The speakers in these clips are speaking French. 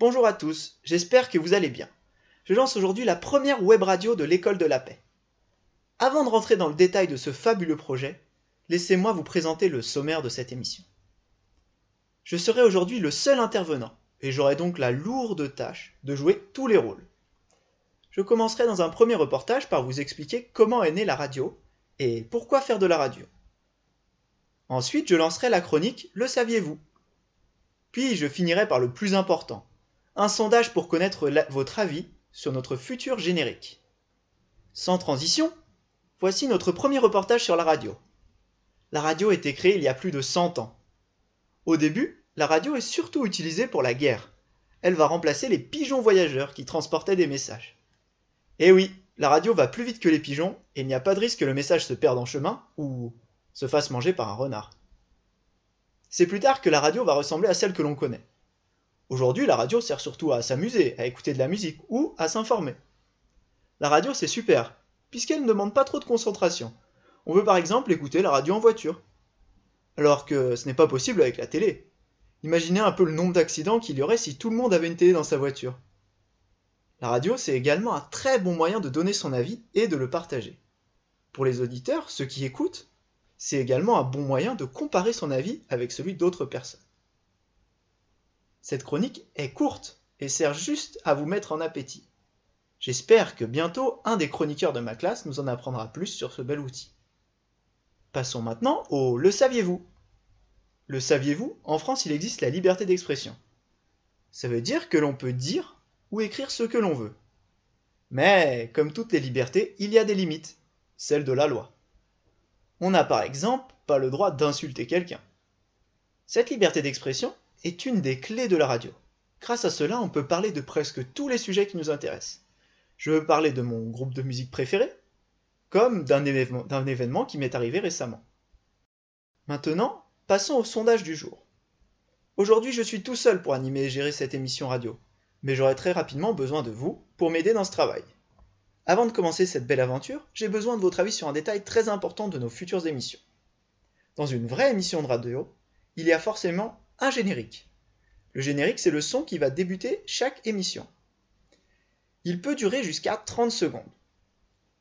Bonjour à tous, j'espère que vous allez bien. Je lance aujourd'hui la première web radio de l'école de la paix. Avant de rentrer dans le détail de ce fabuleux projet, laissez-moi vous présenter le sommaire de cette émission. Je serai aujourd'hui le seul intervenant, et j'aurai donc la lourde tâche de jouer tous les rôles. Je commencerai dans un premier reportage par vous expliquer comment est née la radio et pourquoi faire de la radio. Ensuite, je lancerai la chronique Le saviez-vous? Puis je finirai par le plus important, un sondage pour connaître votre avis sur notre futur générique. Sans transition, voici notre premier reportage sur la radio. La radio a été créée il y a plus de 100 ans. Au début, la radio est surtout utilisée pour la guerre. Elle va remplacer les pigeons voyageurs qui transportaient des messages. Eh oui, la radio va plus vite que les pigeons et il n'y a pas de risque que le message se perde en chemin ou se fasse manger par un renard. C'est plus tard que la radio va ressembler à celle que l'on connaît. Aujourd'hui, la radio sert surtout à s'amuser, à écouter de la musique ou à s'informer. La radio, c'est super, puisqu'elle ne demande pas trop de concentration. On veut par exemple écouter la radio en voiture. Alors que ce n'est pas possible avec la télé. Imaginez un peu le nombre d'accidents qu'il y aurait si tout le monde avait une télé dans sa voiture. La radio, c'est également un très bon moyen de donner son avis et de le partager. Pour les auditeurs, ceux qui écoutent, c'est également un bon moyen de comparer son avis avec celui d'autres personnes. Cette chronique est courte et sert juste à vous mettre en appétit. J'espère que bientôt un des chroniqueurs de ma classe nous en apprendra plus sur ce bel outil. Passons maintenant au Le saviez-vous? Le saviez-vous En France, il existe la liberté d'expression. Ça veut dire que l'on peut dire ou écrire ce que l'on veut. Mais, comme toutes les libertés, il y a des limites, celles de la loi. On n'a par exemple pas le droit d'insulter quelqu'un. Cette liberté d'expression, est une des clés de la radio. Grâce à cela, on peut parler de presque tous les sujets qui nous intéressent. Je veux parler de mon groupe de musique préféré, comme d'un événement, qui m'est arrivé récemment. Maintenant, passons au sondage du jour. Aujourd'hui, je suis tout seul pour animer et gérer cette émission radio, mais j'aurai très rapidement besoin de vous pour m'aider dans ce travail. Avant de commencer cette belle aventure, j'ai besoin de votre avis sur un détail très important de nos futures émissions. Dans une vraie émission de radio, il y a forcément un générique. Le générique, c'est le son qui va débuter chaque émission. Il peut durer jusqu'à 30 secondes.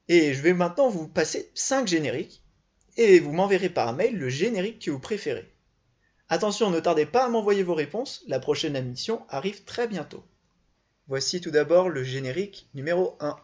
Et je vais maintenant vous passer 5 génériques et vous m'enverrez par mail le générique que vous préférez. Attention, ne tardez pas à m'envoyer vos réponses, la prochaine émission arrive très bientôt. Voici tout d'abord le générique numéro 1.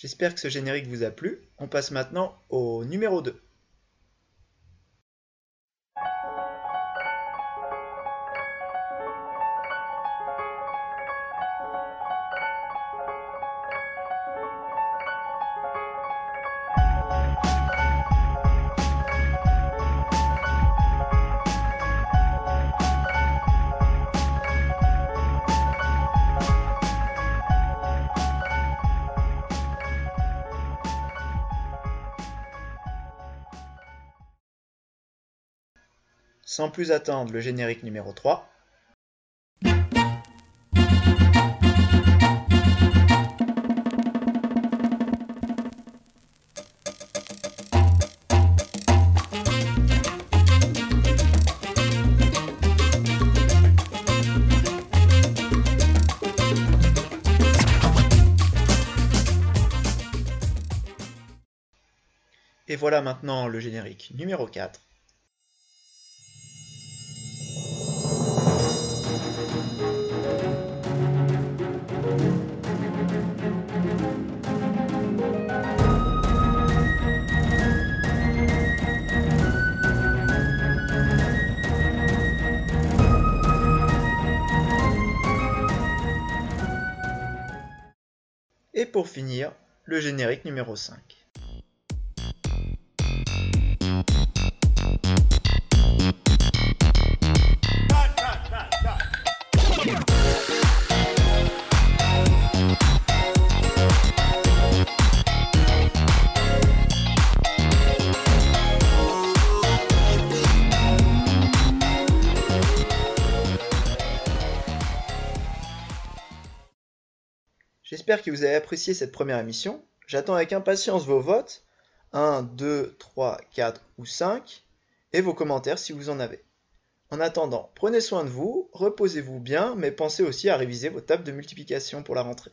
J'espère que ce générique vous a plu. On passe maintenant au numéro 2. Sans plus attendre le générique numéro 3. Et voilà maintenant le générique numéro 4. Et pour finir, le générique numéro 5. J'espère que vous avez apprécié cette première émission. J'attends avec impatience vos votes, 1, 2, 3, 4 ou 5, et vos commentaires si vous en avez. En attendant, prenez soin de vous, reposez-vous bien, mais pensez aussi à réviser vos tables de multiplication pour la rentrée.